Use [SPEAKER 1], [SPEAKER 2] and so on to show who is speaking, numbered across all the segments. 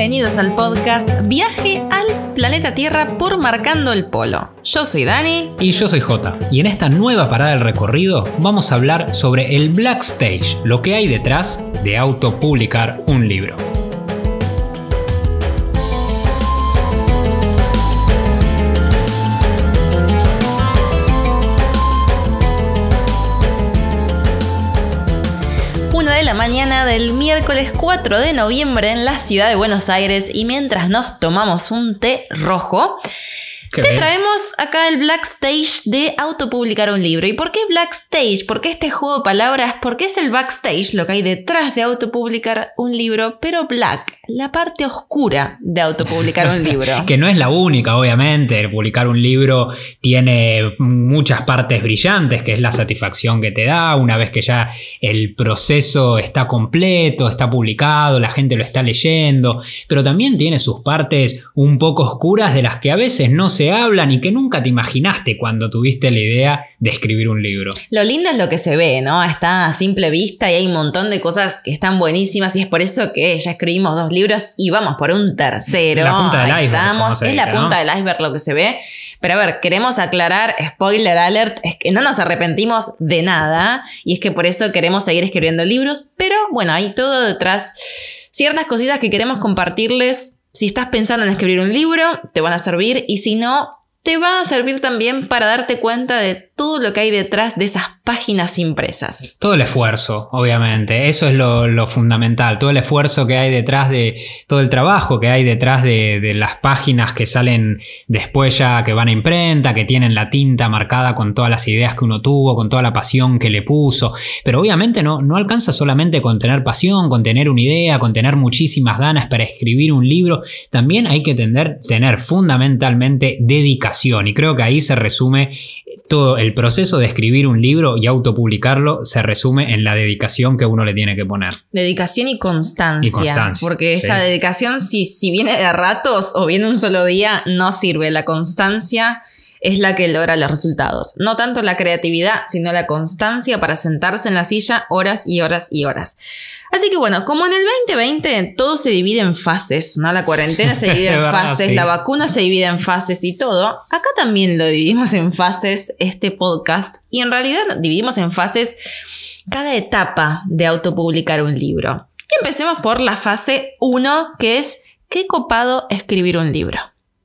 [SPEAKER 1] bienvenidos al podcast Viaje al planeta Tierra por Marcando el Polo. Yo soy Dani.
[SPEAKER 2] Y yo soy Jota. Y en esta nueva parada del recorrido vamos a hablar sobre el Black Stage, lo que hay detrás de autopublicar un libro.
[SPEAKER 1] Mañana del miércoles 4 de noviembre en la ciudad de Buenos Aires y mientras nos tomamos un té rojo, te traemos acá el Black Stage de autopublicar un libro. ¿Y por qué Black Stage? ¿Por qué este juego de palabras? Porque es el backstage, lo que hay detrás de autopublicar un libro, pero Black, la parte oscura de autopublicar un libro.
[SPEAKER 2] que no es la única, obviamente. Publicar un libro tiene muchas partes brillantes, que es la satisfacción que te da una vez que ya el proceso está completo, está publicado, la gente lo está leyendo, pero también tiene sus partes un poco oscuras de las que a veces no se se hablan y que nunca te imaginaste cuando tuviste la idea de escribir un libro.
[SPEAKER 1] Lo lindo es lo que se ve, ¿no? Está a simple vista y hay un montón de cosas que están buenísimas y es por eso que ya escribimos dos libros y vamos por un tercero.
[SPEAKER 2] La punta del iceberg.
[SPEAKER 1] es la punta del iceberg lo que se ve. Pero a ver, queremos aclarar, spoiler alert, es que no nos arrepentimos de nada y es que por eso queremos seguir escribiendo libros, pero bueno, hay todo detrás, ciertas cositas que queremos compartirles si estás pensando en escribir un libro, te van a servir y si no, te va a servir también para darte cuenta de todo lo que hay detrás de esas páginas impresas.
[SPEAKER 2] Todo el esfuerzo, obviamente, eso es lo, fundamental, todo el esfuerzo que hay detrás de, todo el trabajo que hay detrás de, las páginas que salen después ya, que van a imprenta, que tienen la tinta marcada con todas las ideas que uno tuvo, con toda la pasión que le puso, pero obviamente no, no alcanza solamente con tener pasión, con tener una idea, con tener muchísimas ganas para escribir un libro, también hay que tener, tener fundamentalmente dedicación. Y creo que ahí se resume todo el proceso de escribir un libro y autopublicarlo se resume en la dedicación que uno le tiene que poner.
[SPEAKER 1] Dedicación y constancia. Porque esa dedicación, si, si viene de ratos o viene un solo día, no sirve. La constancia es la que logra los resultados. No tanto la creatividad, sino la constancia para sentarse en la silla horas y horas y horas. Así que bueno, como en el 2020 todo se divide en fases, ¿no? La cuarentena se divide en fases, la vacuna se divide en fases y todo, acá también lo dividimos en fases este podcast y en realidad dividimos en fases cada etapa de autopublicar un libro. Y empecemos por la fase 1, que es qué copado escribir un libro.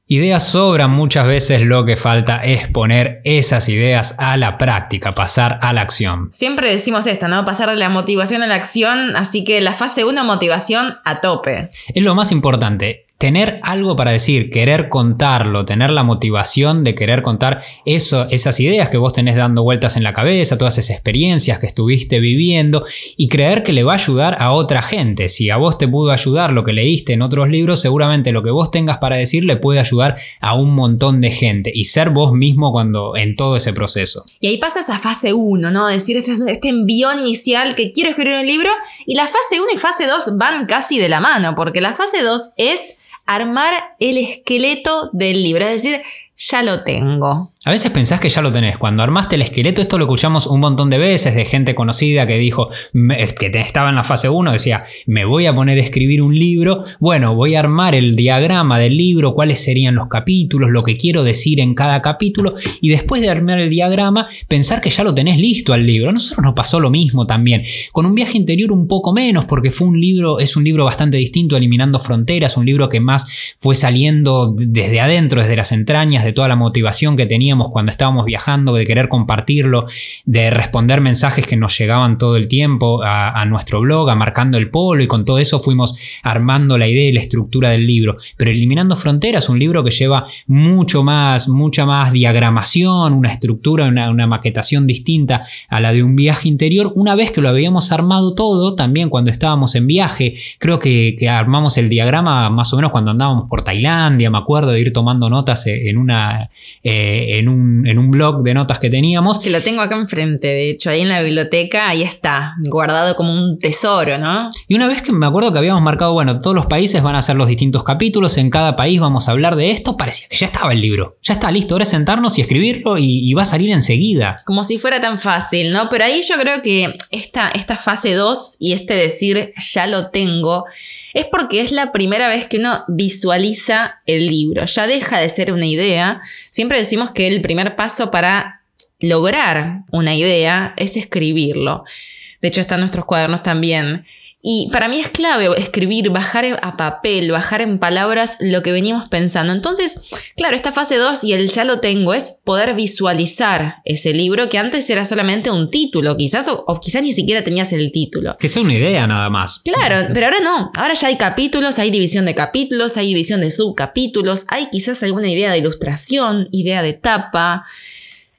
[SPEAKER 2] Ideas sobran muchas veces, lo que falta es poner esas ideas a la práctica, pasar a la acción.
[SPEAKER 1] Siempre decimos esto, ¿no? Pasar de la motivación a la acción, así que la fase 1, motivación a tope.
[SPEAKER 2] Es lo más importante tener algo para decir, querer contarlo, tener la motivación de querer contar esas ideas que vos tenés dando vueltas en la cabeza, todas esas experiencias que estuviste viviendo y creer que le va a ayudar a otra gente. Si a vos te pudo ayudar lo que leíste en otros libros, seguramente lo que vos tengas para decir le puede ayudar a un montón de gente y ser vos mismo cuando en todo ese proceso.
[SPEAKER 1] Y ahí pasa esa fase 1, ¿no? Decir este, este envión inicial que quiero escribir un libro y la fase 1 y fase 2 van casi de la mano, porque la fase 2 es armar el esqueleto del libro, es decir, ya lo tengo.
[SPEAKER 2] A veces pensás que ya lo tenés. Cuando armaste el esqueleto, esto lo escuchamos un montón de veces de gente conocida que dijo, que estaba en la fase 1, decía, me voy a poner a escribir un libro, bueno, voy a armar el diagrama del libro, cuáles serían los capítulos, lo que quiero decir en cada capítulo, y después de armar el diagrama, pensar que ya lo tenés listo al libro. A nosotros nos pasó lo mismo también, con un viaje interior un poco menos, porque fue un libro, es un libro bastante distinto, Eliminando Fronteras, un libro que más fue saliendo desde adentro, desde las entrañas, de toda la motivación que cuando estábamos viajando, de querer compartirlo, de responder mensajes que nos llegaban todo el tiempo a, nuestro blog, a Marcando el Polo, y con todo eso fuimos armando la idea y la estructura del libro. Pero Eliminando Fronteras, un libro que lleva mucho más, mucha más diagramación, una estructura, una, maquetación distinta a la de un viaje interior. Una vez que lo habíamos armado todo, también cuando estábamos en viaje, creo que, armamos el diagrama más o menos cuando andábamos por Tailandia, me acuerdo de ir tomando notas en una, eh, un, en un blog de notas que teníamos.
[SPEAKER 1] Que lo tengo acá enfrente, de hecho, ahí en la biblioteca, ahí está, guardado como un tesoro, ¿no?
[SPEAKER 2] Y una vez que me acuerdo que habíamos marcado, bueno, todos los países van a hacer los distintos capítulos, en cada país vamos a hablar de esto, parecía que ya estaba el libro, ya está listo, ahora es sentarnos y escribirlo y, va a salir enseguida.
[SPEAKER 1] Como si fuera tan fácil, ¿no? Pero ahí yo creo que esta, esta fase 2 y este decir ya lo tengo, es porque es la primera vez que uno visualiza el libro, ya deja de ser una idea. Siempre decimos que el primer paso para lograr una idea es escribirlo. De hecho, está en nuestros cuadernos también. Y para mí es clave escribir, bajar a papel, bajar en palabras lo que veníamos pensando. Entonces, claro, esta fase 2 y el ya lo tengo es poder visualizar ese libro que antes era solamente un título, quizás, o, quizás ni siquiera tenías el título.
[SPEAKER 2] Que sea una idea nada más.
[SPEAKER 1] Claro, pero ahora no. Ahora ya hay capítulos, hay división de capítulos, hay división de subcapítulos, hay quizás alguna idea de ilustración, idea de tapa.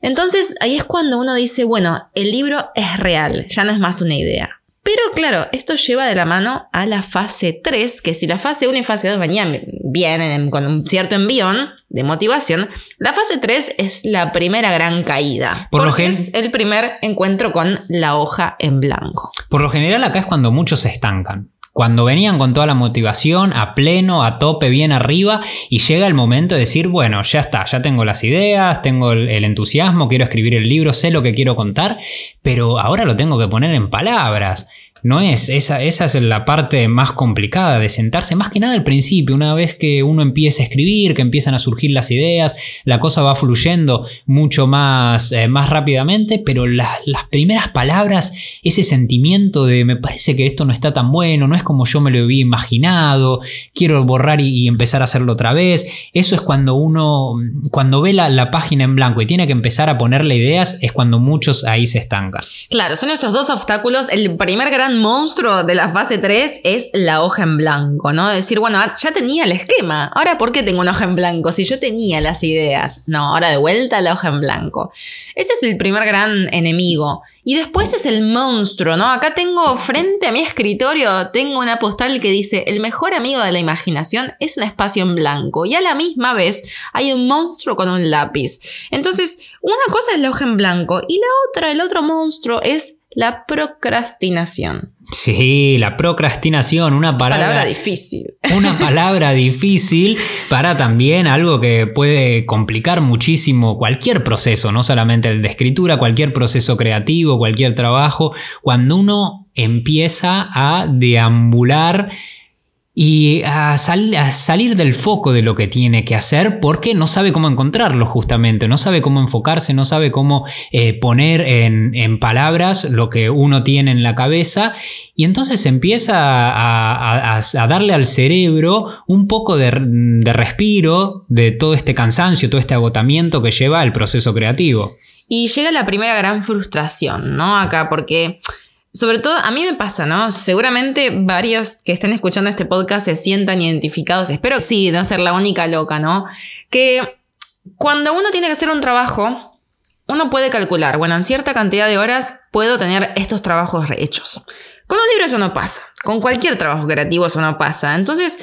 [SPEAKER 1] Entonces ahí es cuando uno dice, bueno, el libro es real, ya no es más una idea. Pero claro, esto lleva de la mano a la fase 3, que si la fase 1 y fase 2 venían bien con un cierto envión de motivación, la fase 3 es la primera gran caída. Por porque es el primer encuentro con la hoja en blanco.
[SPEAKER 2] Por lo general acá es cuando muchos se estancan. Cuando venían con toda la motivación, a pleno, a tope, bien arriba, y llega el momento de decir, bueno, ya está, ya tengo las ideas, tengo el, entusiasmo, quiero escribir el libro, sé lo que quiero contar, pero ahora lo tengo que poner en palabras. No es, esa, esa es la parte más complicada de sentarse, más que nada al principio, una vez que uno empieza a escribir, que empiezan a surgir las ideas, la cosa va fluyendo mucho más, eh, más rápidamente, pero las primeras palabras, ese sentimiento de me parece que esto no está tan bueno, no es como yo me lo había imaginado, quiero borrar y, empezar a hacerlo otra vez, eso es cuando uno, cuando ve la, la página en blanco y tiene que empezar a ponerle ideas, es cuando muchos ahí se estancan.
[SPEAKER 1] Claro, son estos dos obstáculos. El primer gran monstruo de la fase 3 es la hoja en blanco, ¿no? Decir, bueno, ah, ya tenía el esquema, ahora ¿por qué tengo una hoja en blanco? Si yo tenía las ideas. No, ahora de vuelta la hoja en blanco. Ese es el primer gran enemigo. Y después es el monstruo, ¿no? Acá tengo frente a mi escritorio, tengo una postal que dice, el mejor amigo de la imaginación es un espacio en blanco. Y a la misma vez hay un monstruo con un lápiz. Entonces, una cosa es la hoja en blanco y la otra, el otro monstruo es la procrastinación.
[SPEAKER 2] Sí, la procrastinación, una palabra,
[SPEAKER 1] difícil.
[SPEAKER 2] Una palabra difícil para también algo que puede complicar muchísimo cualquier proceso, no solamente el de escritura, cualquier proceso creativo, cualquier trabajo, cuando uno empieza a deambular y a, salir del foco de lo que tiene que hacer porque no sabe cómo encontrarlo justamente, no sabe cómo enfocarse, no sabe cómo eh, poner en, palabras lo que uno tiene en la cabeza y entonces empieza a, darle al cerebro un poco de, de respiro de todo este cansancio, todo este agotamiento que lleva el proceso creativo.
[SPEAKER 1] Y llega la primera gran frustración, ¿no? Acá porque sobre todo, a mí me pasa, ¿no? Seguramente varios que estén escuchando este podcast se sientan identificados. Espero sí, no ser la única loca, ¿no? Que cuando uno tiene que hacer un trabajo, uno puede calcular, bueno, en cierta cantidad de horas puedo tener estos trabajos hechos. Con un libro eso no pasa. Con cualquier trabajo creativo eso no pasa. Entonces,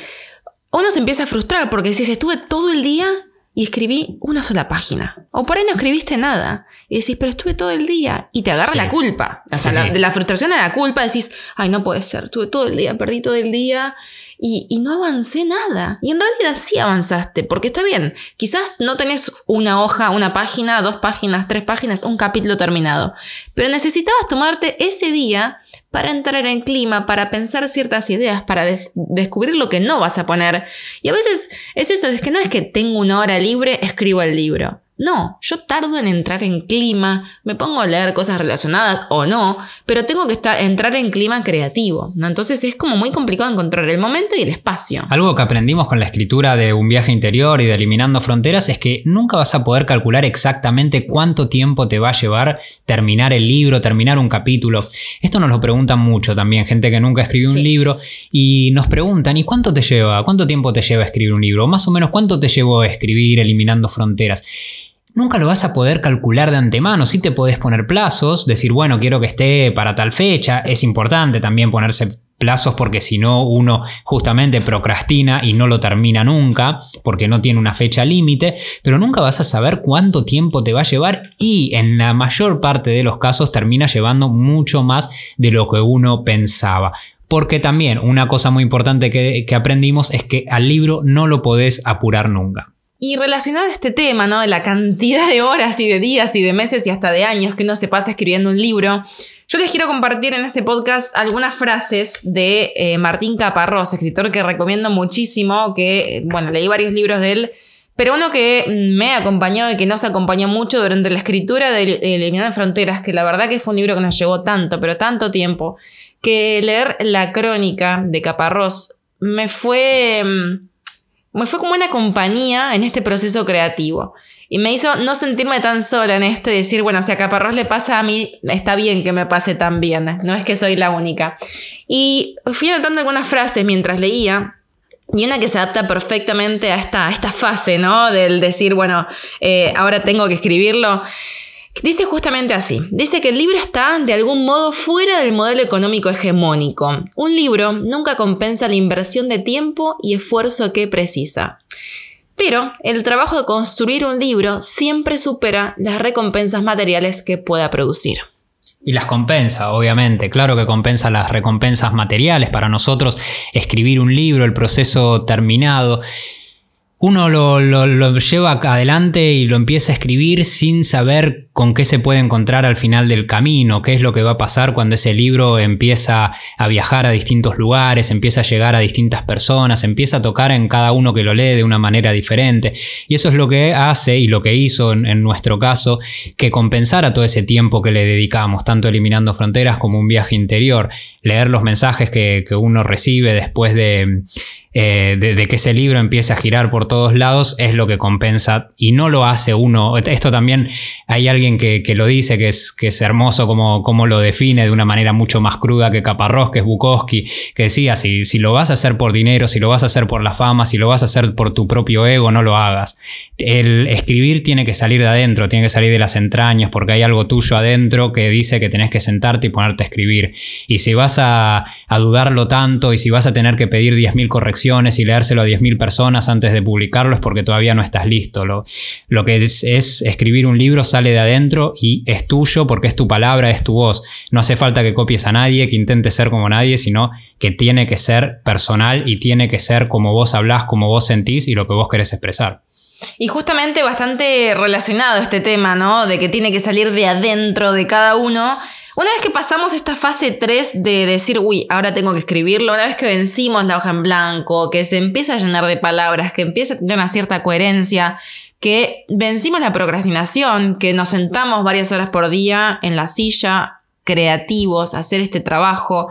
[SPEAKER 1] uno se empieza a frustrar porque si estuve todo el día y escribí una sola página. O por ahí no escribiste nada. Y decís, pero estuve todo el día. Y te agarra la culpa. O sea, de la frustración a la culpa decís, ay, no puede ser, estuve todo el día, perdí todo el día y, y, no avancé nada. Y en realidad sí avanzaste, porque está bien. Quizás no tenés una hoja, una página, dos páginas, tres páginas, un capítulo terminado. Pero necesitabas tomarte ese día para entrar en clima, para pensar ciertas ideas, para descubrir lo que no vas a poner. Y a veces es eso, es que no es que tengo una hora libre, escribo el libro. No, yo tardo en entrar en clima, me pongo a leer cosas relacionadas o no, pero tengo que estar, entrar en clima creativo, ¿no? Entonces es como muy complicado encontrar el momento y el espacio.
[SPEAKER 2] Algo que aprendimos con la escritura de un viaje interior y de Eliminando Fronteras es que nunca vas a poder calcular exactamente cuánto tiempo te va a llevar terminar el libro, terminar un capítulo. Esto nos lo preguntan mucho también, gente que nunca escribió un libro y nos preguntan, ¿y cuánto te lleva? ¿Cuánto tiempo te lleva escribir un libro? Más o menos, ¿cuánto te llevó a escribir Eliminando Fronteras? Nunca lo vas a poder calcular de antemano. Sí te podés poner plazos, decir, bueno, quiero que esté para tal fecha. Es importante también ponerse plazos porque si no uno justamente procrastina y no lo termina nunca porque no tiene una fecha límite, pero nunca vas a saber cuánto tiempo te va a llevar y en la mayor parte de los casos termina llevando mucho más de lo que uno pensaba. Porque también una cosa muy importante que, que aprendimos es que al libro no lo podés apurar nunca.
[SPEAKER 1] Y relacionado a este tema, ¿no? De la cantidad de horas y de días y de meses y hasta de años que uno se pasa escribiendo un libro, yo les quiero compartir en este podcast algunas frases de eh, Martín Caparrós, escritor que recomiendo muchísimo, que, bueno, leí varios libros de él, pero uno que me acompañó y que nos acompañó mucho durante la escritura de Eliminando Fronteras, que la verdad que fue un libro que nos llevó tanto, pero tanto tiempo, que leer la crónica de Caparrós me fue mm, me fue como una compañía en este proceso creativo. Y me hizo no sentirme tan sola en esto y decir, bueno, si a Caparrós le pasa a mí, está bien que me pase también, no es que soy la única. Y fui anotando algunas frases mientras leía, y una que se adapta perfectamente a esta, esta fase, ¿no? Del decir, bueno, eh, ahora tengo que escribirlo. Dice justamente así, dice que el libro está de algún modo fuera del modelo económico hegemónico. Un libro nunca compensa la inversión de tiempo y esfuerzo que precisa. Pero el trabajo de construir un libro siempre supera las recompensas materiales que pueda producir.
[SPEAKER 2] Y las compensa, obviamente. Claro que compensa las recompensas materiales. Para nosotros, escribir un libro, el proceso terminado, uno lo, lo, lleva adelante y lo empieza a escribir sin saber con qué se puede encontrar al final del camino, qué es lo que va a pasar cuando ese libro empieza a viajar a distintos lugares, empieza a llegar a distintas personas, empieza a tocar en cada uno que lo lee de una manera diferente. Y eso es lo que hace y lo que hizo en, nuestro caso, que compensara todo ese tiempo que le dedicamos, tanto eliminando fronteras como un viaje interior, leer los mensajes que, uno recibe después de eh, de, que ese libro empiece a girar por todos lados es lo que compensa y no lo hace uno. Esto también hay alguien que, lo dice, que es, que es hermoso como, lo define de una manera mucho más cruda que Caparrós, que es Bukowski, que decía, si, si lo vas a hacer por dinero, si lo vas a hacer por la fama, si lo vas a hacer por tu propio ego, no lo hagas. El escribir tiene que salir de adentro, tiene que salir de las entrañas, porque hay algo tuyo adentro que dice que tenés que sentarte y ponerte a escribir. Y si vas a, a dudarlo tanto y si vas a tener que pedir 10.000 correcciones, y leérselo a 10.000 personas antes de publicarlo es porque todavía no estás listo. Lo, lo que es, escribir un libro sale de adentro y es tuyo porque es tu palabra, es tu voz. No hace falta que copies a nadie, que intentes ser como nadie, sino que tiene que ser personal y tiene que ser como vos hablás, como vos sentís y lo que vos querés expresar.
[SPEAKER 1] Y justamente bastante relacionado este tema, ¿no? De que tiene que salir de adentro de cada uno. Una vez que pasamos esta fase 3 de decir, uy, ahora tengo que escribirlo, una vez que vencimos la hoja en blanco, que se empieza a llenar de palabras, que empieza a tener una cierta coherencia, que vencimos la procrastinación, que nos sentamos varias horas por día en la silla, creativos, hacer este trabajo,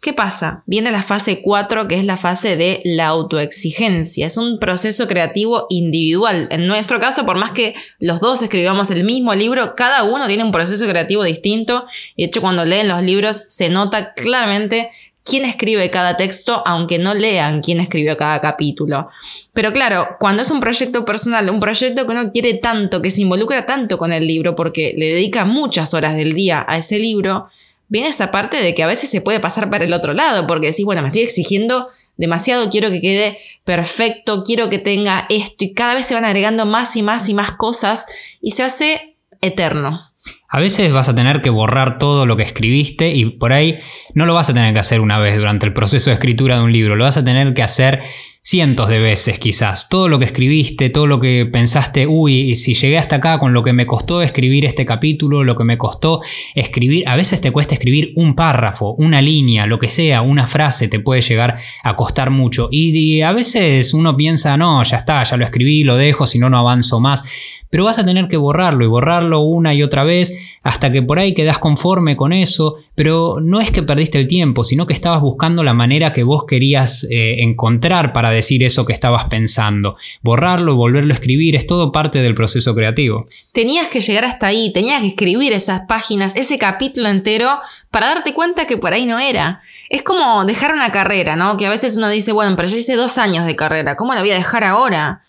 [SPEAKER 1] ¿Qué pasa? Viene la fase 4, que es la fase de la autoexigencia. Es un proceso creativo individual. En nuestro caso, por más que los dos escribamos el mismo libro, cada uno tiene un proceso creativo distinto. De hecho, cuando leen los libros, se nota claramente quién escribe cada texto, aunque no lean quién escribió cada capítulo. Pero claro, cuando es un proyecto personal, un proyecto que uno quiere tanto, que se involucra tanto con el libro, porque le dedica muchas horas del día a ese libro, viene esa parte de que a veces se puede pasar para el otro lado, porque decís, bueno, me estoy exigiendo demasiado, quiero que quede perfecto, quiero que tenga esto, y cada vez se van agregando más y más y más cosas, y se hace eterno.
[SPEAKER 2] A veces vas a tener que borrar todo lo que escribiste y por ahí no lo vas a tener que hacer una vez durante el proceso de escritura de un libro, lo vas a tener que hacer cientos de veces quizás. Todo lo que escribiste, todo lo que pensaste, uy, si llegué hasta acá con lo que me costó escribir este capítulo, lo que me costó escribir, a veces te cuesta escribir un párrafo, una línea, lo que sea, una frase te puede llegar a costar mucho. Y, a veces uno piensa, no, ya está, ya lo escribí, lo dejo, si no, no avanzo más pero vas a tener que borrarlo y borrarlo una y otra vez hasta que por ahí quedas conforme con eso, pero no es que perdiste el tiempo, sino que estabas buscando la manera que vos querías eh, encontrar para decir eso que estabas pensando. Borrarlo, volverlo a escribir, es todo parte del proceso creativo.
[SPEAKER 1] Tenías que llegar hasta ahí, tenías que escribir esas páginas, ese capítulo entero, para darte cuenta que por ahí no era. Es como dejar una carrera, ¿no? Que a veces uno dice, bueno, pero ya hice dos años de carrera, ¿cómo la voy a dejar ahora?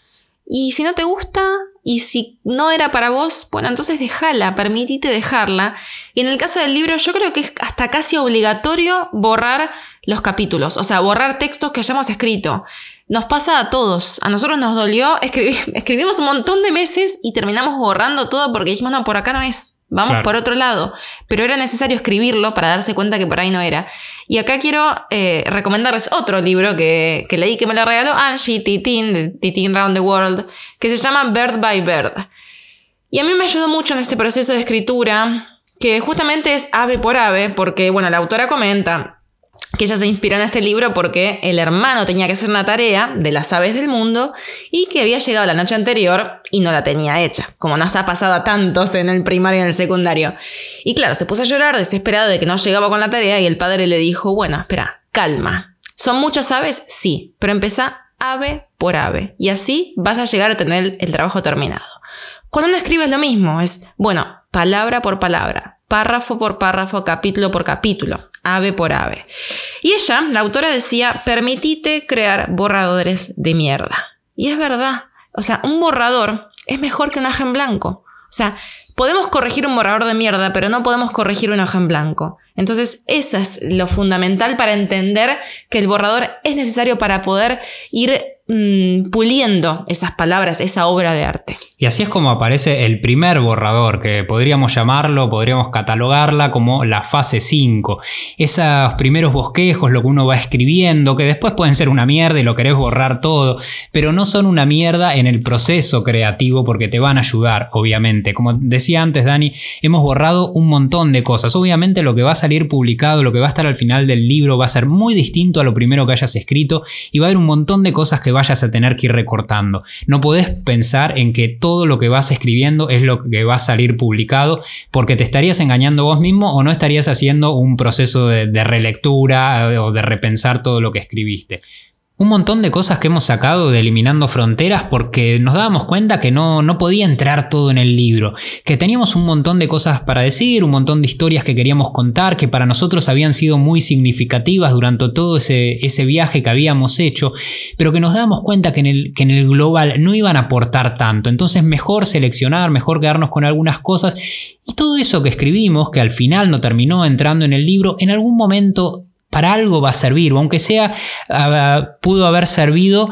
[SPEAKER 1] Y si no te gusta, y si no era para vos, bueno, entonces déjala, permitite dejarla. Y en el caso del libro, yo creo que es hasta casi obligatorio borrar los capítulos, o sea, borrar textos que hayamos escrito. Nos pasa a todos. A nosotros nos dolió escribir, escribimos un montón de meses y terminamos borrando todo porque dijimos, no, por acá no es, vamos por otro lado. Pero era necesario escribirlo para darse cuenta que por ahí no era. Y acá quiero eh, recomendarles otro libro que, que, leí que me lo regaló Angie Titin, de Titin Round the World, que se llama Bird by Bird. Y a mí me ayudó mucho en este proceso de escritura, que justamente es ave por ave, porque, bueno, la autora comenta, que ella se inspiró en este libro porque el hermano tenía que hacer una tarea de las aves del mundo y que había llegado la noche anterior y no la tenía hecha, como nos ha pasado a tantos en el primario y en el secundario. Y claro, se puso a llorar desesperado de que no llegaba con la tarea y el padre le dijo, bueno, espera, calma. ¿Son muchas aves? Sí, pero empieza ave por ave y así vas a llegar a tener el trabajo terminado. Cuando uno escribe es lo mismo, es, bueno, palabra por palabra, párrafo por párrafo, capítulo por capítulo, ave por ave. Y ella, la autora, decía, permitite crear borradores de mierda. Y es verdad. O sea, un borrador es mejor que un hoja en blanco. O sea, podemos corregir un borrador de mierda, pero no podemos corregir una hoja en blanco. Entonces, eso es lo fundamental para entender que el borrador es necesario para poder ir mm, puliendo esas palabras, esa obra de arte.
[SPEAKER 2] Y así es como aparece el primer borrador, que podríamos llamarlo, podríamos catalogarla como la fase 5. Esos primeros bosquejos, lo que uno va escribiendo, que después pueden ser una mierda y lo querés borrar todo, pero no son una mierda en el proceso creativo porque te van a ayudar, obviamente. Como decía antes Dani, hemos borrado un montón de cosas. Obviamente lo que va a salir publicado, lo que va a estar al final del libro va a ser muy distinto a lo primero que hayas escrito y va a haber un montón de cosas que vayas a tener que ir recortando. No podés pensar en que todo lo que vas escribiendo es lo que va a salir publicado porque te estarías engañando vos mismo o no estarías haciendo un proceso de, de relectura o de repensar todo lo que escribiste un montón de cosas que hemos sacado de Eliminando Fronteras porque nos dábamos cuenta que no, no podía entrar todo en el libro, que teníamos un montón de cosas para decir, un montón de historias que queríamos contar, que para nosotros habían sido muy significativas durante todo ese, ese viaje que habíamos hecho, pero que nos dábamos cuenta que en, el, que en el global no iban a aportar tanto. Entonces mejor seleccionar, mejor quedarnos con algunas cosas y todo eso que escribimos, que al final no terminó entrando en el libro, en algún momento para algo va a servir, aunque sea, ah, pudo haber servido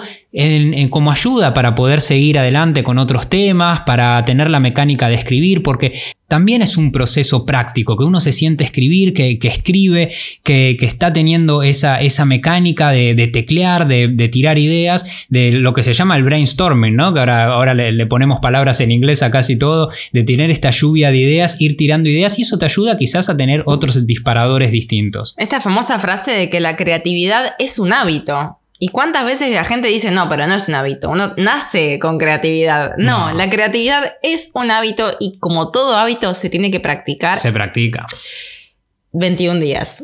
[SPEAKER 2] como ayuda para poder seguir adelante con otros temas, para tener la mecánica de escribir, porque también es un proceso práctico, que uno se siente escribir, que, escribe, que, está teniendo esa, esa mecánica de, teclear, de, tirar ideas, de lo que se llama el brainstorming, ¿no? que ahora, ahora le, le, ponemos palabras en inglés a casi todo, de tener esta lluvia de ideas, ir tirando ideas y eso te ayuda quizás a tener otros disparadores distintos.
[SPEAKER 1] Esta famosa frase de que la creatividad es un hábito. ¿Y cuántas veces la gente dice, no, pero no es un hábito, uno nace con creatividad? No, la creatividad es un hábito y como todo hábito se tiene que practicar.
[SPEAKER 2] Se practica.
[SPEAKER 1] 21 días.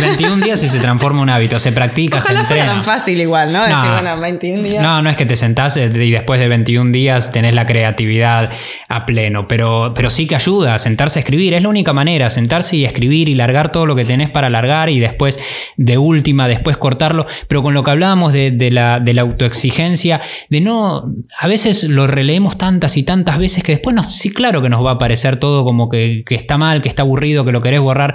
[SPEAKER 2] 21 días y se transforma un hábito, se practica,
[SPEAKER 1] Ojalá
[SPEAKER 2] se
[SPEAKER 1] fuera tan fácil igual, ¿no? No, Decir, bueno, 21 días.
[SPEAKER 2] No, no es que te sentás eh, y después de 21 días tenés la creatividad a pleno, pero, pero sí que ayuda a sentarse a escribir, es la única manera, sentarse y escribir y largar todo lo que tenés para largar y después de última, después cortarlo, pero con lo que hablábamos de, la, de la autoexigencia, de no, a veces lo releemos tantas y tantas veces que después nos, sí claro que nos va a parecer todo como que, que está mal, que está aburrido, que lo querés borrar,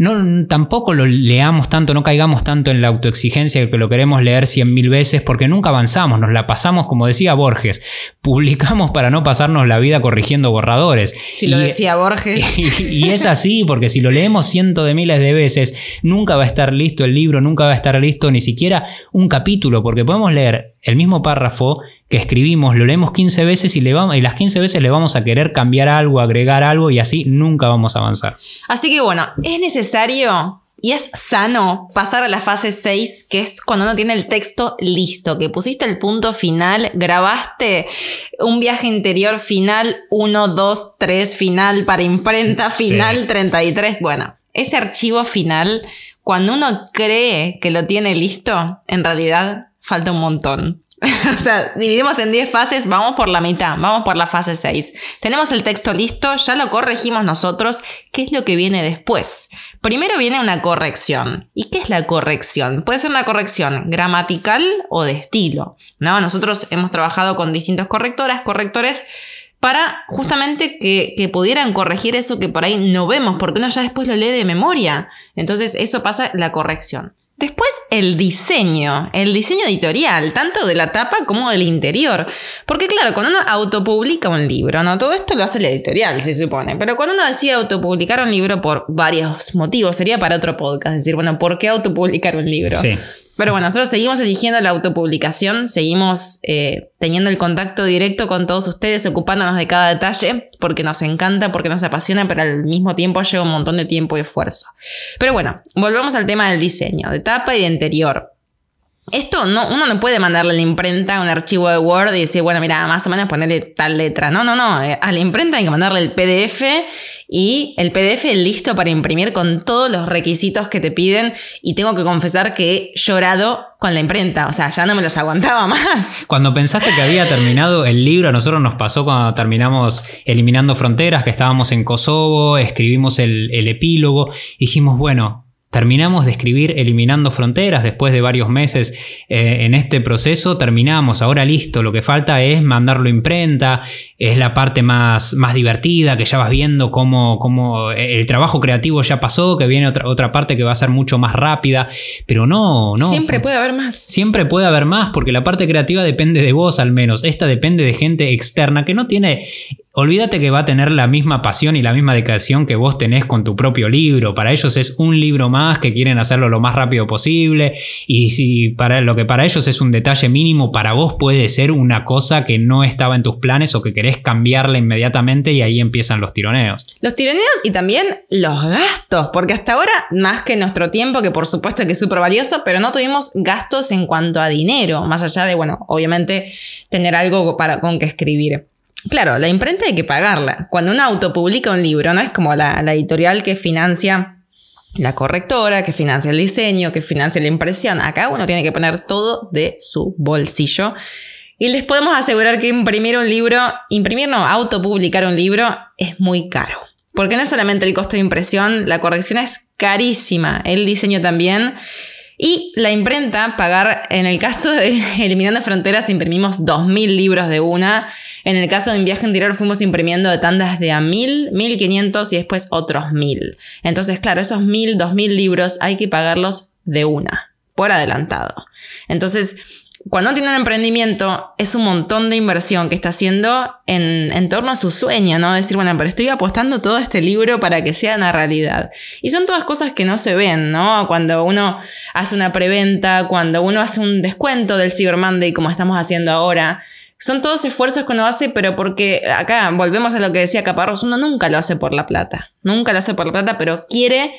[SPEAKER 2] no, tampoco lo leamos tanto, no caigamos tanto en la autoexigencia que lo queremos leer cien mil veces porque nunca avanzamos, nos la pasamos, como decía Borges, publicamos para no pasarnos la vida corrigiendo borradores.
[SPEAKER 1] Si lo decía Borges.
[SPEAKER 2] Y, es así, porque si lo leemos cientos de miles de veces, nunca va a estar listo el libro, nunca va a estar listo ni siquiera un capítulo, porque podemos leer el mismo párrafo que escribimos, lo leemos 15 veces y, le vamos, y las 15 veces le vamos a querer cambiar algo, agregar algo y así nunca vamos a avanzar.
[SPEAKER 1] Así que bueno, es necesario y es sano pasar a la fase 6, que es cuando uno tiene el texto listo, que pusiste el punto final, grabaste un viaje interior final 1, 2, 3, final para imprenta, final 33. Bueno, ese archivo final, cuando uno cree que lo tiene listo, en realidad falta un montón. o sea, dividimos en 10 fases, vamos por la mitad, vamos por la fase 6. Tenemos el texto listo, ya lo corregimos nosotros. ¿Qué es lo que viene después? Primero viene una corrección. ¿Y qué es la corrección? Puede ser una corrección gramatical o de estilo. ¿no? Nosotros hemos trabajado con distintos correctoras, correctores para justamente que, que, pudieran corregir eso que por ahí no vemos, porque uno ya después lo lee de memoria. Entonces eso pasa la corrección. Después el diseño, el diseño editorial, tanto de la tapa como del interior. Porque claro, cuando uno autopublica un libro, ¿no? Todo esto lo hace la editorial, se supone. Pero cuando uno decide autopublicar un libro por varios motivos, sería para otro podcast, decir, bueno, ¿por qué autopublicar un libro? Sí. Pero bueno, nosotros seguimos eligiendo la autopublicación, seguimos eh, teniendo el contacto directo con todos ustedes, ocupándonos de cada detalle, porque nos encanta, porque nos apasiona, pero al mismo tiempo lleva un montón de tiempo y esfuerzo. Pero bueno, volvemos al tema del diseño, de tapa y de interior. Esto no, uno no puede mandarle a la imprenta un archivo de Word y decir, bueno, mira, más o menos ponerle tal letra. No, no, no. Eh, a la imprenta hay que mandarle el PDF y el PDF listo para imprimir con todos los requisitos que te piden. Y tengo que confesar que he llorado con la imprenta. O sea, ya no me los aguantaba más.
[SPEAKER 2] Cuando pensaste que había terminado el libro, a nosotros nos pasó cuando terminamos Eliminando Fronteras, que estábamos en Kosovo, escribimos el, el epílogo. Dijimos, bueno, Terminamos de escribir Eliminando Fronteras después de varios meses eh, en este proceso. Terminamos, ahora listo. Lo que falta es mandarlo a imprenta. Es la parte más, más divertida, que ya vas viendo cómo, cómo, el trabajo creativo ya pasó, que viene otra, otra parte que va a ser mucho más rápida. Pero no, no.
[SPEAKER 1] Siempre puede haber más.
[SPEAKER 2] Siempre puede haber más, porque la parte creativa depende de vos al menos. Esta depende de gente externa que no tiene Olvídate que va a tener la misma pasión y la misma dedicación que vos tenés con tu propio libro. Para ellos es un libro más que quieren hacerlo lo más rápido posible. Y si para lo que para ellos es un detalle mínimo, para vos puede ser una cosa que no estaba en tus planes o que querés cambiarla inmediatamente y ahí empiezan los tironeos.
[SPEAKER 1] Los tironeos y también los gastos, porque hasta ahora, más que nuestro tiempo, que por supuesto que es súper valioso, pero no tuvimos gastos en cuanto a dinero, más allá de, bueno, obviamente tener algo para, con que escribir. Claro, la imprenta hay que pagarla. Cuando uno autopublica un libro, no es como la, editorial que financia la correctora, que financia el diseño, que financia la impresión. Acá uno tiene que poner todo de su bolsillo. Y les podemos asegurar que imprimir un libro, imprimir no, autopublicar un libro es muy caro. Porque no es solamente el costo de impresión, la corrección es carísima, el diseño también. Y la imprenta, pagar, en el caso de Eliminando Fronteras, imprimimos 2.000 libros de una. En el caso de un viaje interior fuimos imprimiendo de tandas de a 1.000, 1.500 y después otros 1.000. Entonces, claro, esos 1.000, 2.000 libros hay que pagarlos de una, por adelantado. Entonces, cuando tiene un emprendimiento, es un montón de inversión que está haciendo en, torno a su sueño, ¿no? Decir, bueno, pero estoy apostando todo este libro para que sea una realidad. Y son todas cosas que no se ven, ¿no? Cuando uno hace una preventa, cuando uno hace un descuento del Cyber Monday, como estamos haciendo ahora. Son todos esfuerzos que uno hace, pero porque acá volvemos a lo que decía Caparros, uno nunca lo hace por la plata. Nunca lo hace por la plata, pero quiere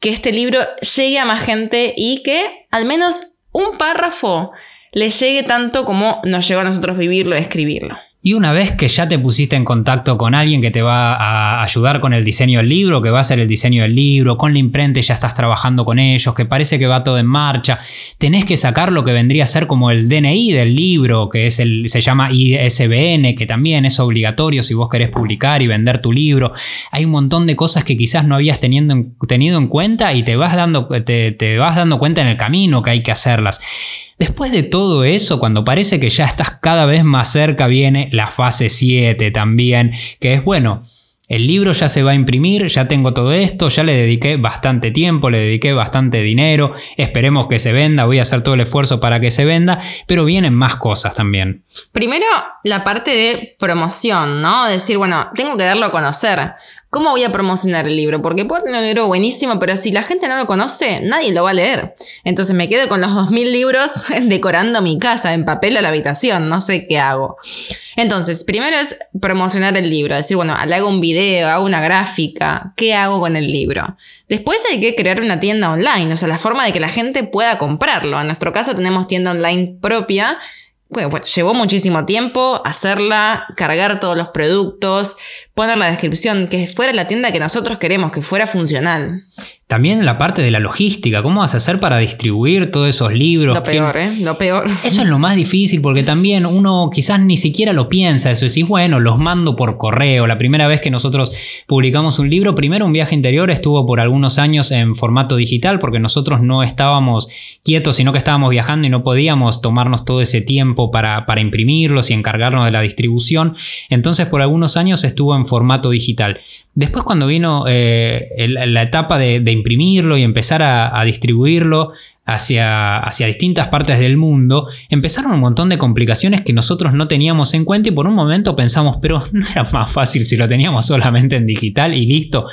[SPEAKER 1] que este libro llegue a más gente y que al menos un párrafo le llegue tanto como nos llegó a nosotros vivirlo y escribirlo.
[SPEAKER 2] Y una vez que ya te pusiste en contacto con alguien que te va a ayudar con el diseño del libro, que va a hacer el diseño del libro, con la imprenta ya estás trabajando con ellos, que parece que va todo en marcha, tenés que sacar lo que vendría a ser como el DNI del libro, que es el, se llama ISBN, que también es obligatorio si vos querés publicar y vender tu libro. Hay un montón de cosas que quizás no habías tenido en cuenta y te vas, dando, te vas dando cuenta en el camino que hay que hacerlas. Después de todo eso, cuando parece que ya estás cada vez más cerca, viene la fase 7 también, que es bueno. El libro ya se va a imprimir, ya tengo todo esto, ya le dediqué bastante tiempo, le dediqué bastante dinero, esperemos que se venda, voy a hacer todo el esfuerzo para que se venda, pero vienen más cosas también.
[SPEAKER 1] Primero, la parte de promoción, ¿no? Decir, bueno, tengo que darlo a conocer. ¿Cómo voy a promocionar el libro? Porque puedo tener un libro buenísimo, pero si la gente no lo conoce, nadie lo va a leer. Entonces me quedo con los 2.000 libros decorando mi casa en papel a la habitación, no sé qué hago. Entonces, primero es promocionar el libro, decir, bueno, le hago un video, hago una gráfica, ¿qué hago con el libro? Después hay que crear una tienda online, o sea, la forma de que la gente pueda comprarlo. En nuestro caso tenemos tienda online propia bueno, pues llevó muchísimo tiempo hacerla, cargar todos los productos, poner la descripción, que fuera la tienda que nosotros queremos, que fuera funcional.
[SPEAKER 2] También la parte de la logística, ¿cómo vas a hacer para distribuir todos esos libros?
[SPEAKER 1] Lo peor, ¿eh? Lo peor.
[SPEAKER 2] Eso es lo más difícil porque también uno quizás ni siquiera lo piensa, eso decís, bueno, los mando por correo. La primera vez que nosotros publicamos un libro, primero un viaje interior estuvo por algunos años en formato digital porque nosotros no estábamos quietos, sino que estábamos viajando y no podíamos tomarnos todo ese tiempo para, para imprimirlos y encargarnos de la distribución. Entonces por algunos años estuvo en formato digital. Después cuando vino eh, la etapa de, imprimirlo y empezar a, distribuirlo, hacia, hacia distintas partes del mundo, empezaron un montón de complicaciones que nosotros no teníamos en cuenta y por un momento pensamos, pero no era más fácil si lo teníamos solamente en digital y listo.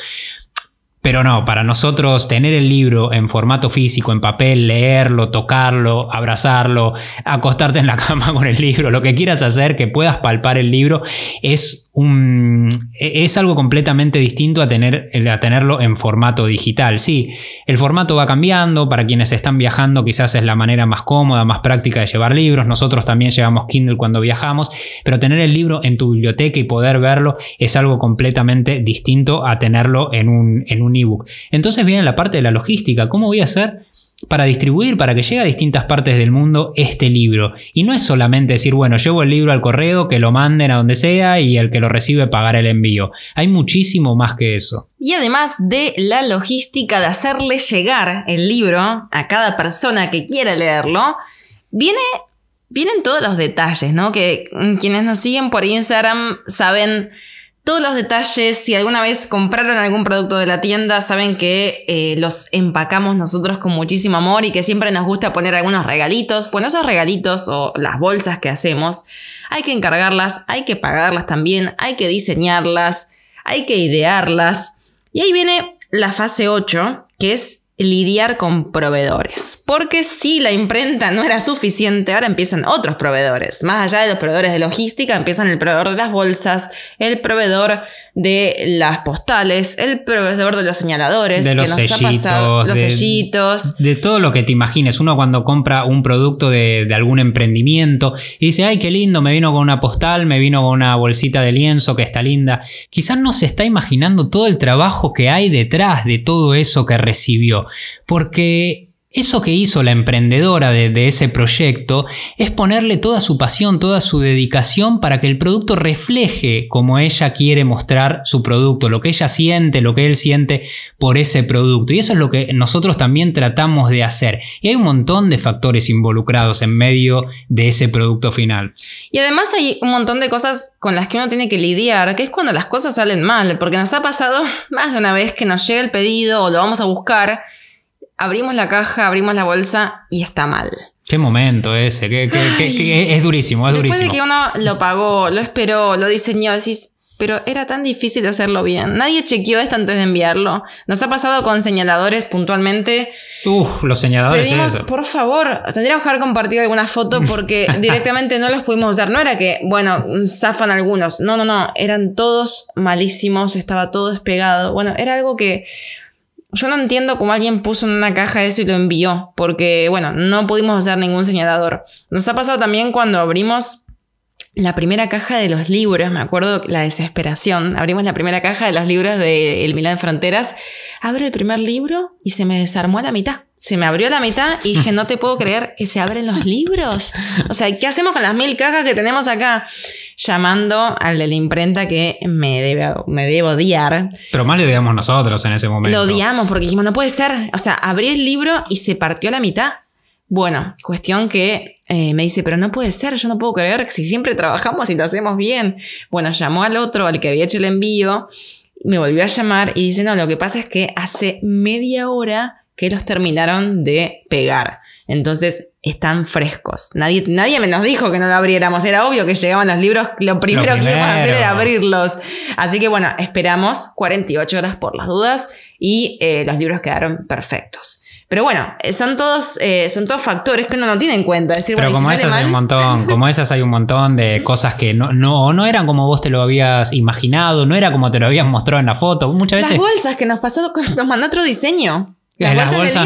[SPEAKER 2] Pero no, para nosotros tener el libro en formato físico, en papel, leerlo, tocarlo, abrazarlo, acostarte en la cama con el libro, lo que quieras hacer, que puedas palpar el libro, es, un, es algo completamente distinto a, tener, a tenerlo en formato digital. Sí, el formato va cambiando, para quienes están viajando quizás es la manera más cómoda, más práctica de llevar libros, nosotros también llevamos Kindle cuando viajamos, pero tener el libro en tu biblioteca y poder verlo es algo completamente distinto a tenerlo en un, en un ebook. Entonces viene la parte de la logística. ¿Cómo voy a hacer para distribuir, para que llegue a distintas partes del mundo este libro? Y no es solamente decir, bueno, llevo el libro al correo, que lo manden a donde sea y el que lo recibe pagar el envío. Hay muchísimo más que eso.
[SPEAKER 1] Y además de la logística de hacerle llegar el libro a cada persona que quiera leerlo, viene vienen todos los detalles, ¿no? Que quienes nos siguen por Instagram saben todos los detalles, si alguna vez compraron algún producto de la tienda, saben que eh, los empacamos nosotros con muchísimo amor y que siempre nos gusta poner algunos regalitos. Bueno, esos regalitos o las bolsas que hacemos, hay que encargarlas, hay que pagarlas también, hay que diseñarlas, hay que idearlas. Y ahí viene la fase 8, que es lidiar con proveedores. Porque si la imprenta no era suficiente, ahora empiezan otros proveedores. Más allá de los proveedores de logística, empiezan el proveedor de las bolsas, el proveedor de las postales, el proveedor de los señaladores,
[SPEAKER 2] de los que nos ha pasado,
[SPEAKER 1] los sellitos.
[SPEAKER 2] De todo lo que te imagines. Uno cuando compra un producto de, de, algún emprendimiento y dice, ay, qué lindo, me vino con una postal, me vino con una bolsita de lienzo que está linda. Quizás no se está imaginando todo el trabajo que hay detrás de todo eso que recibió. Porque eso que hizo la emprendedora de, ese proyecto es ponerle toda su pasión, toda su dedicación para que el producto refleje como ella quiere mostrar su producto, lo que ella siente, lo que él siente por ese producto. Y eso es lo que nosotros también tratamos de hacer. Y hay un montón de factores involucrados en medio de ese producto final.
[SPEAKER 1] Y además hay un montón de cosas con las que uno tiene que lidiar, que es cuando las cosas salen mal, porque nos ha pasado más de una vez que nos llega el pedido o lo vamos a buscar abrimos la caja, abrimos la bolsa y está mal.
[SPEAKER 2] Qué momento ese, es durísimo, es
[SPEAKER 1] Después
[SPEAKER 2] de
[SPEAKER 1] que uno lo pagó, lo esperó, lo diseñó, decís, pero era tan difícil hacerlo bien. Nadie chequeó esto antes de enviarlo. Nos ha pasado con señaladores puntualmente.
[SPEAKER 2] Uf, los señaladores.
[SPEAKER 1] Pedimos, por favor, tendríamos que haber compartido alguna foto porque directamente no los pudimos usar. No era que, bueno, zafan algunos. No, no, no. Eran todos malísimos, estaba todo despegado. Bueno, era algo que yo no entiendo cómo alguien puso en una caja eso y lo envió, porque bueno, no pudimos hacer ningún señalador. Nos ha pasado también cuando abrimos la primera caja de los libros, me acuerdo la desesperación. Abrimos la primera caja de los libros de El Milán de Fronteras. Abro el primer libro y se me desarmó a la mitad. Se me abrió la mitad y dije, no te puedo creer que se abren los libros. O sea, ¿qué hacemos con las mil cajas que tenemos acá? Llamando al de la imprenta que me debe, me debe odiar.
[SPEAKER 2] Pero más lo odiamos nosotros en ese momento.
[SPEAKER 1] Lo odiamos porque dijimos, no puede ser. O sea, abrí el libro y se partió a la mitad. Bueno, cuestión que eh, me dice, pero no puede ser, yo no puedo creer que si siempre trabajamos y lo hacemos bien. Bueno, llamó al otro, al que había hecho el envío, me volvió a llamar y dice, no, lo que pasa es que hace media hora que los terminaron de pegar. Entonces están frescos. Nadie, nadie me nos dijo que no lo abriéramos. Era obvio que llegaban los libros. Lo primero, que íbamos a hacer era abrirlos. Así que bueno, esperamos 48 horas por las dudas y eh, los libros quedaron perfectos. Pero bueno, eh, son todos, eh, son todos factores que uno no tiene en cuenta. Decir,
[SPEAKER 2] Pero como esas hay un montón, como esas hay un montón de cosas que no, no, no eran como vos te lo habías imaginado, no era como te lo habías mostrado en la foto. Muchas veces.
[SPEAKER 1] Las bolsas que nos pasó, nos mandó otro diseño.
[SPEAKER 2] Las, bolsas,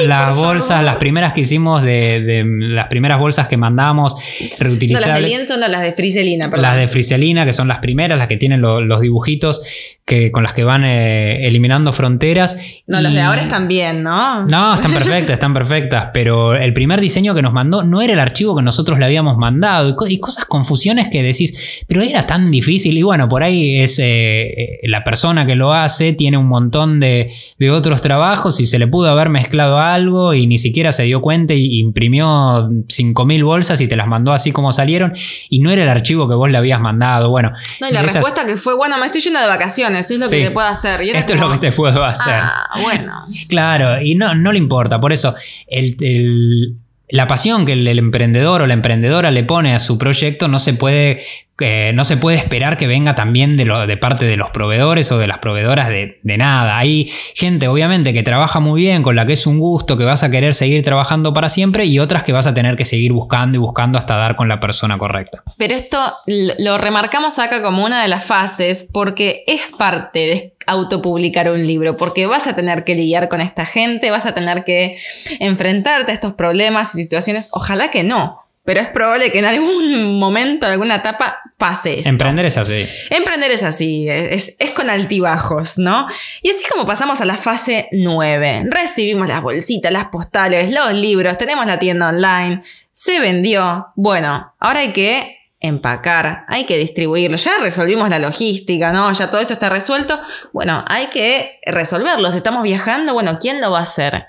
[SPEAKER 2] las bolsas, las primeras que hicimos de, las primeras bolsas que mandamos reutilizables.
[SPEAKER 1] No, las de lienzo, no, las de friselina, perdón.
[SPEAKER 2] Las de friselina, que son las primeras, las que tienen los dibujitos que, con las que van eh, eliminando fronteras.
[SPEAKER 1] No, las de ahora están bien, ¿no?
[SPEAKER 2] No, están perfectas, están perfectas, pero el primer diseño que nos mandó no era el archivo que nosotros le habíamos mandado y, cosas, confusiones que decís, pero era tan difícil y bueno, por ahí es eh, eh, la persona que lo hace, tiene un montón de, de otros trabajos y se le pudo haber mezclado algo y ni siquiera se dio cuenta y imprimió 5.000 bolsas y te las mandó así como salieron y no era el archivo que vos le habías mandado. Bueno.
[SPEAKER 1] No, y la respuesta que fue, bueno, me estoy yendo de vacaciones soluciones, es lo que te puedo hacer.
[SPEAKER 2] Esto es lo que te puedo hacer.
[SPEAKER 1] Ah, bueno.
[SPEAKER 2] Claro, y no, no le importa. Por eso, el, la pasión que el, emprendedor o la emprendedora le pone a su proyecto no se puede no se puede esperar que venga también de, de parte de los proveedores o de las proveedoras de, nada. Hay gente, obviamente, que trabaja muy bien, con la que es un gusto, que vas a querer seguir trabajando para siempre, y otras que vas a tener que seguir buscando y buscando hasta dar con la persona correcta.
[SPEAKER 1] Pero esto lo remarcamos acá como una de las fases porque es parte de autopublicar un libro, porque vas a tener que lidiar con esta gente, vas a tener que enfrentarte a estos problemas y situaciones. Ojalá que no, pero es probable que en algún momento, en alguna etapa, pase esto.
[SPEAKER 2] Emprender es así.
[SPEAKER 1] Emprender es así, es, con altibajos, ¿no? Y así es como pasamos a la fase 9. Recibimos las bolsitas, las postales, los libros, tenemos la tienda online, se vendió. Bueno, ahora hay que empacar, hay que distribuirlo. Ya resolvimos la logística, ¿no? Ya todo eso está resuelto. Bueno, hay que resolverlo. Si estamos viajando, bueno, ¿quién lo va a hacer?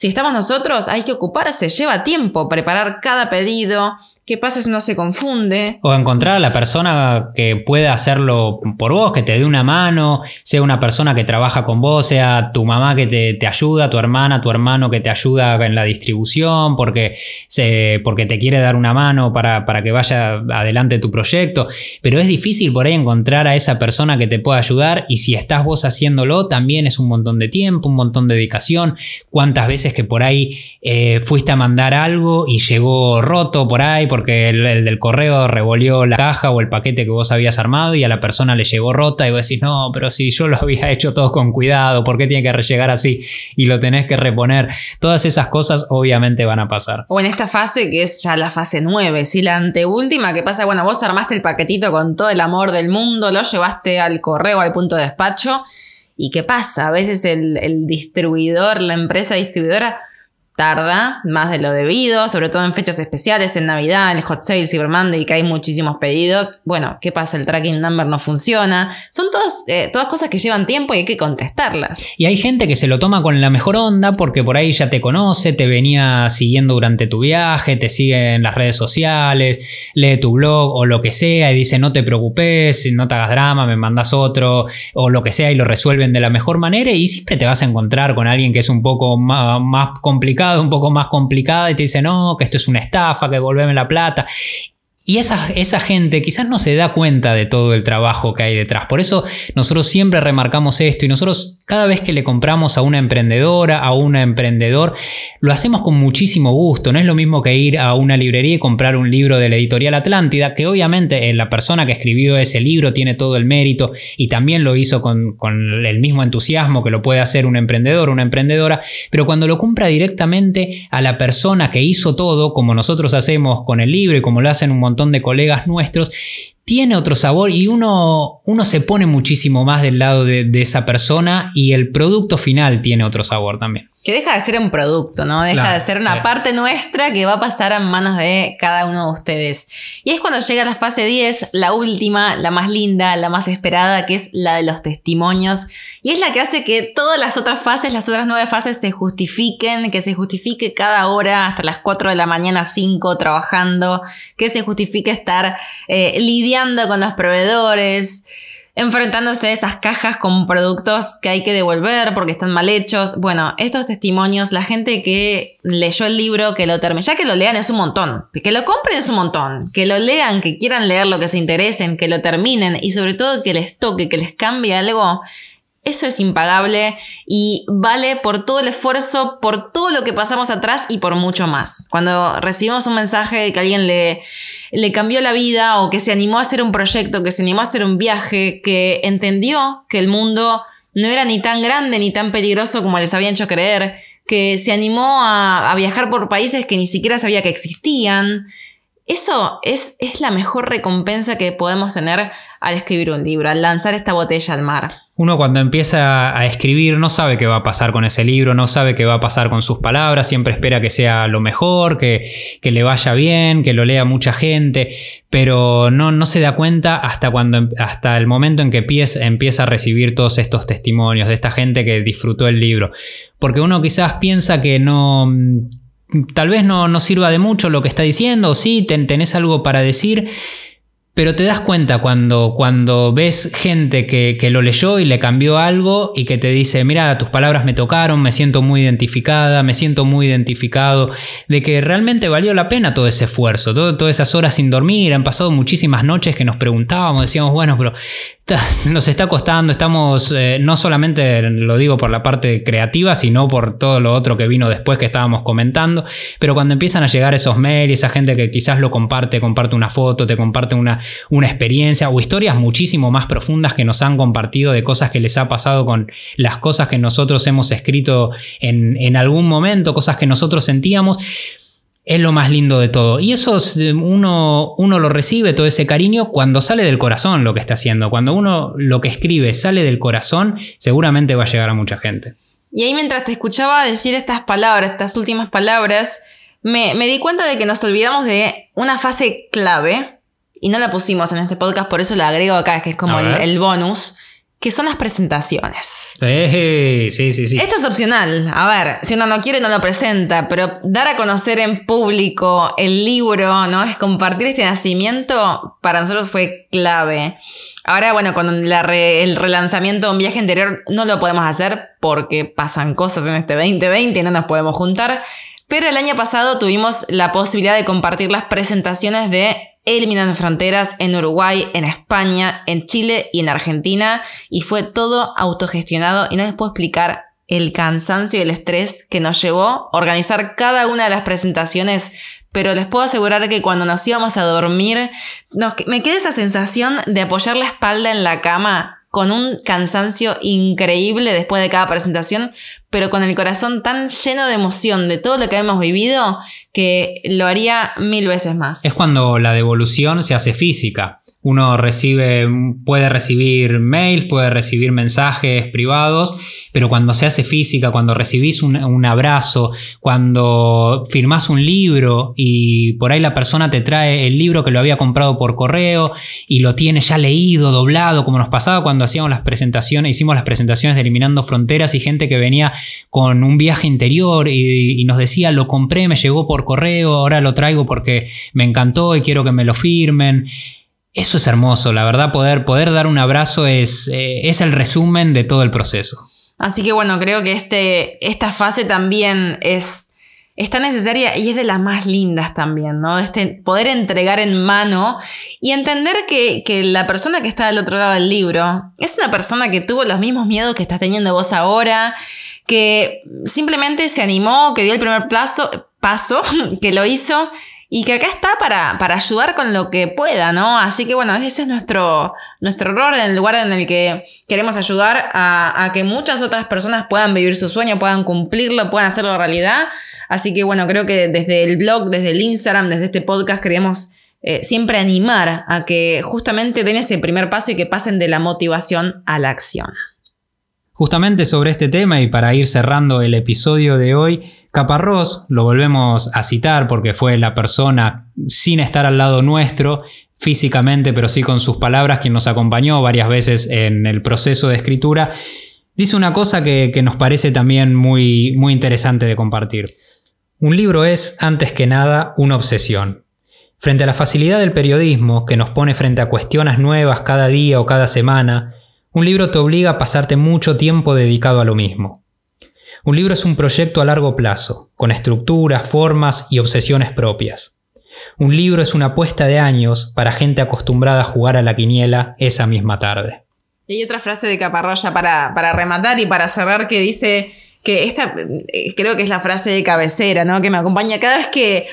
[SPEAKER 1] Si estamos nosotros, hay que ocuparse, lleva tiempo preparar cada pedido, ¿Qué pasa si uno se confunde?
[SPEAKER 2] O encontrar a la persona que pueda hacerlo por vos, que te dé una mano, sea una persona que trabaja con vos, sea tu mamá que te, ayuda, tu hermana, tu hermano que te ayuda en la distribución, porque, se, porque te quiere dar una mano para, para, que vaya adelante tu proyecto. Pero es difícil por ahí encontrar a esa persona que te pueda ayudar y si estás vos haciéndolo, también es un montón de tiempo, un montón de dedicación. ¿Cuántas veces que por ahí eh, fuiste a mandar algo y llegó roto por ahí? porque el, del correo revolvió la caja o el paquete que vos habías armado y a la persona le llegó rota y vos decís, no, pero si yo lo había hecho todo con cuidado, ¿por qué tiene que llegar así? Y lo tenés que reponer. Todas esas cosas obviamente van a pasar.
[SPEAKER 1] O en esta fase que es ya la fase 9, si la anteúltima que pasa, bueno, vos armaste el paquetito con todo el amor del mundo, lo llevaste al correo, al punto de despacho. ¿Y qué pasa? A veces el, el distribuidor, la empresa distribuidora, tarda más de lo debido, sobre todo en fechas especiales, en Navidad, el Hot Sale, Cyber Monday, que hay muchísimos pedidos. Bueno, ¿qué pasa? El tracking number no funciona. Son todos, eh, todas cosas que llevan tiempo y hay que contestarlas.
[SPEAKER 2] Y hay gente que se lo toma con la mejor onda porque por ahí ya te conoce, te venía siguiendo durante tu viaje, te sigue en las redes sociales, lee tu blog o lo que sea y dice no te preocupes, no te hagas drama, me mandas otro o lo que sea y lo resuelven de la mejor manera y siempre te vas a encontrar con alguien que es un poco más complicado un poco más complicada y te dice, no, que esto es una estafa, que devolveme la plata. Y esa, esa, gente quizás no se da cuenta de todo el trabajo que hay detrás. Por eso nosotros siempre remarcamos esto y nosotros cada vez que le compramos a una emprendedora, a un emprendedor, lo hacemos con muchísimo gusto. No es lo mismo que ir a una librería y comprar un libro de la editorial Atlántida, que obviamente eh, la persona que escribió ese libro tiene todo el mérito y también lo hizo con, con el mismo entusiasmo que lo puede hacer un emprendedor, una emprendedora, pero cuando lo compra directamente a la persona que hizo todo, como nosotros hacemos con el libro y como lo hacen un montón de colegas nuestros, tiene otro sabor y uno, uno se pone muchísimo más del lado de, de, esa persona y el producto final tiene otro sabor también.
[SPEAKER 1] Que deja de ser un producto, ¿no? Deja de ser una parte nuestra que va a pasar a manos de cada uno de ustedes. Y es cuando llega la fase 10, la última, la más linda, la más esperada, que es la de los testimonios. Y es la que hace que todas las otras fases, las otras nueve fases, se justifiquen, que se justifique cada hora hasta las 4 de la mañana, 5 trabajando, que se justifique estar eh, lidiando con los proveedores enfrentándose a esas cajas con productos que hay que devolver porque están mal hechos. Bueno, estos testimonios, la gente que leyó el libro, que lo termine, ya que lo lean es un montón, que lo compren es un montón, que lo lean, que quieran leer lo que se interesen, que lo terminen y sobre todo que les toque, que les cambie algo. Eso es impagable y vale por todo el esfuerzo, por todo lo que pasamos atrás y por mucho más. Cuando recibimos un mensaje de que alguien le, cambió la vida o que se animó a hacer un proyecto, que se animó a hacer un viaje, que entendió que el mundo no era ni tan grande ni tan peligroso como les habían hecho creer, que se animó a, viajar por países que ni siquiera sabía que existían, eso es, es, la mejor recompensa que podemos tener al escribir un libro, al lanzar esta botella al mar.
[SPEAKER 2] Uno cuando empieza a escribir no sabe qué va a pasar con ese libro, no sabe qué va a pasar con sus palabras, siempre espera que sea lo mejor, que, que le vaya bien, que lo lea mucha gente, pero no, no se da cuenta hasta, cuando, hasta el momento en que empieza, empieza a recibir todos estos testimonios de esta gente que disfrutó el libro. Porque uno quizás piensa que no tal vez no, no, sirva de mucho lo que está diciendo, o sí, tenés algo para decir, pero te das cuenta cuando, cuando ves gente que, lo leyó y le cambió algo y que te dice, mira, tus palabras me tocaron, me siento muy identificada, me siento muy identificado, de que realmente valió la pena todo ese esfuerzo, todas esas horas sin dormir, han pasado muchísimas noches que nos preguntábamos, decíamos, bueno, pero nos está costando, estamos, eh, no solamente lo digo por la parte creativa, sino por todo lo otro que vino después que estábamos comentando, pero cuando empiezan a llegar esos mails, esa gente que quizás lo comparte, comparte una foto, te comparte una, una experiencia o historias muchísimo más profundas que nos han compartido de cosas que les ha pasado con las cosas que nosotros hemos escrito en, en algún momento, cosas que nosotros sentíamos es lo más lindo de todo. Y eso uno, uno lo recibe, todo ese cariño, cuando sale del corazón lo que está haciendo. Cuando uno lo que escribe sale del corazón, seguramente va a llegar a mucha gente.
[SPEAKER 1] Y ahí mientras te escuchaba decir estas palabras, estas últimas palabras, me, di cuenta de que nos olvidamos de una fase clave, y no la pusimos en este podcast, por eso la agrego acá, que es como el bonus, que son las presentaciones.
[SPEAKER 2] Sí, sí, sí,
[SPEAKER 1] Esto es opcional. A ver, si uno no quiere, no lo presenta, pero dar a conocer en público el libro, ¿no? Es compartir este nacimiento, para nosotros fue clave. Ahora, bueno, con el relanzamiento de un viaje interior no lo podemos hacer porque pasan cosas en este 2020 y no nos podemos juntar. Pero el año pasado tuvimos la posibilidad de compartir las presentaciones de Eliminando Fronteras en Uruguay, en España, en Chile y en Argentina. Y fue todo autogestionado y no les puedo explicar el cansancio y el estrés que nos llevó organizar cada una de las presentaciones. Pero les puedo asegurar que cuando nos íbamos a dormir, me queda esa sensación de apoyar la espalda en la cama con un cansancio increíble después de cada presentación, pero con el corazón tan lleno de emoción de todo lo que hemos vivido que lo haría mil veces más.
[SPEAKER 2] Es cuando la devolución se hace física. Uno recibe, puede recibir mails, puede recibir mensajes privados, pero cuando se hace física, cuando recibís un, abrazo, cuando firmás un libro y por ahí la persona te trae el libro que lo había comprado por correo y lo tiene ya leído, doblado, como nos pasaba cuando hacíamos las presentaciones, hicimos las presentaciones de Eliminando Fronteras y gente que venía con un viaje interior y nos decía, lo compré, me llegó por correo, ahora lo traigo porque me encantó y quiero que me lo firmen. Eso es hermoso, la verdad, poder, poder dar un abrazo es, eh, es el resumen de todo el proceso.
[SPEAKER 1] Así que bueno, creo que este, esta fase también es, tan necesaria y es de las más lindas también, ¿no? Este, poder entregar en mano y entender que, que, la persona que está del otro lado del libro es una persona que tuvo los mismos miedos que estás teniendo vos ahora, que simplemente se animó, que dio el primer plazo, paso, que lo hizo y que acá está para, ayudar con lo que pueda, ¿no? Así que bueno, ese es nuestro, nuestro rol en el lugar en el que queremos ayudar a, que muchas otras personas puedan vivir su sueño, puedan cumplirlo, puedan hacerlo realidad. Así que bueno, creo que desde el blog, desde el Instagram, desde este podcast queremos eh, siempre animar a que justamente den ese primer paso y que pasen de la motivación a la acción.
[SPEAKER 2] Justamente sobre este tema y para ir cerrando el episodio de hoy, Caparrós, lo volvemos a citar porque fue la persona sin estar al lado nuestro físicamente, pero sí con sus palabras, quien nos acompañó varias veces en el proceso de escritura, dice una cosa que, que nos parece también muy, muy interesante de compartir. Un libro es, antes que nada, una obsesión. Frente a la facilidad del periodismo, que nos pone frente a cuestiones nuevas cada día o cada semana, un libro te obliga a pasarte mucho tiempo dedicado a lo mismo. Un libro es un proyecto a largo plazo, con estructuras, formas y obsesiones propias. Un libro es una apuesta de años para gente acostumbrada a jugar a la quiniela esa misma tarde.
[SPEAKER 1] Y hay otra frase de Caparroya para, para rematar y para cerrar que dice que esta eh, creo que es la frase de cabecera, ¿no? Que me acompaña cada vez que,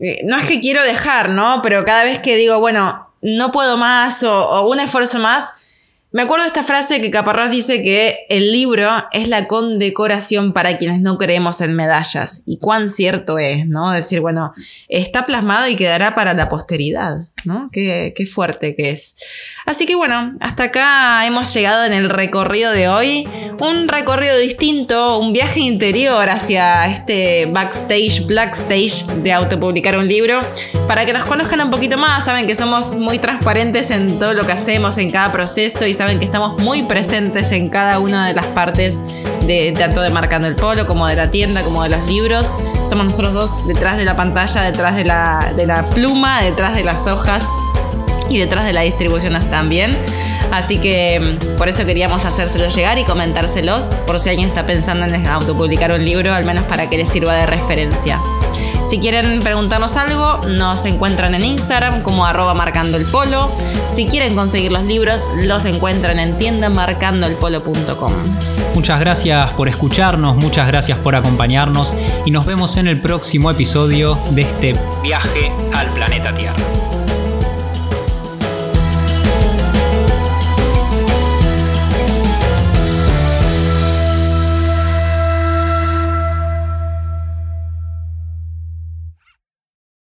[SPEAKER 1] eh, no es que quiero dejar, ¿no? Pero cada vez que digo, bueno, no puedo más o, o un esfuerzo más, me acuerdo de esta frase que Caparrós dice que el libro es la condecoración para quienes no creemos en medallas. Y cuán cierto es, ¿no? Decir, bueno, está plasmado y quedará para la posteridad, ¿no? Qué, qué fuerte que es. Así que bueno, hasta acá hemos llegado en el recorrido de hoy. Un recorrido distinto, un viaje interior hacia este backstage, blackstage de autopublicar un libro. Para que nos conozcan un poquito más, saben que somos muy transparentes en todo lo que hacemos, en cada proceso y saben que estamos muy presentes en cada una de las partes de tanto de Marcando el Polo como de la tienda, como de los libros. Somos nosotros dos detrás de la pantalla, detrás de la, de la pluma, detrás de las hojas y detrás de la distribución también. Así que mm, por eso queríamos hacérselos llegar y comentárselos por si alguien está pensando en autopublicar un libro, al menos para que les sirva de referencia. Si quieren preguntarnos algo, nos encuentran en Instagram como arroba marcando el. Si quieren conseguir los libros, los encuentran en tiendamarcandoelpolo.com.
[SPEAKER 2] Muchas gracias por escucharnos, muchas gracias por acompañarnos y nos vemos en el próximo episodio de este viaje al planeta Tierra.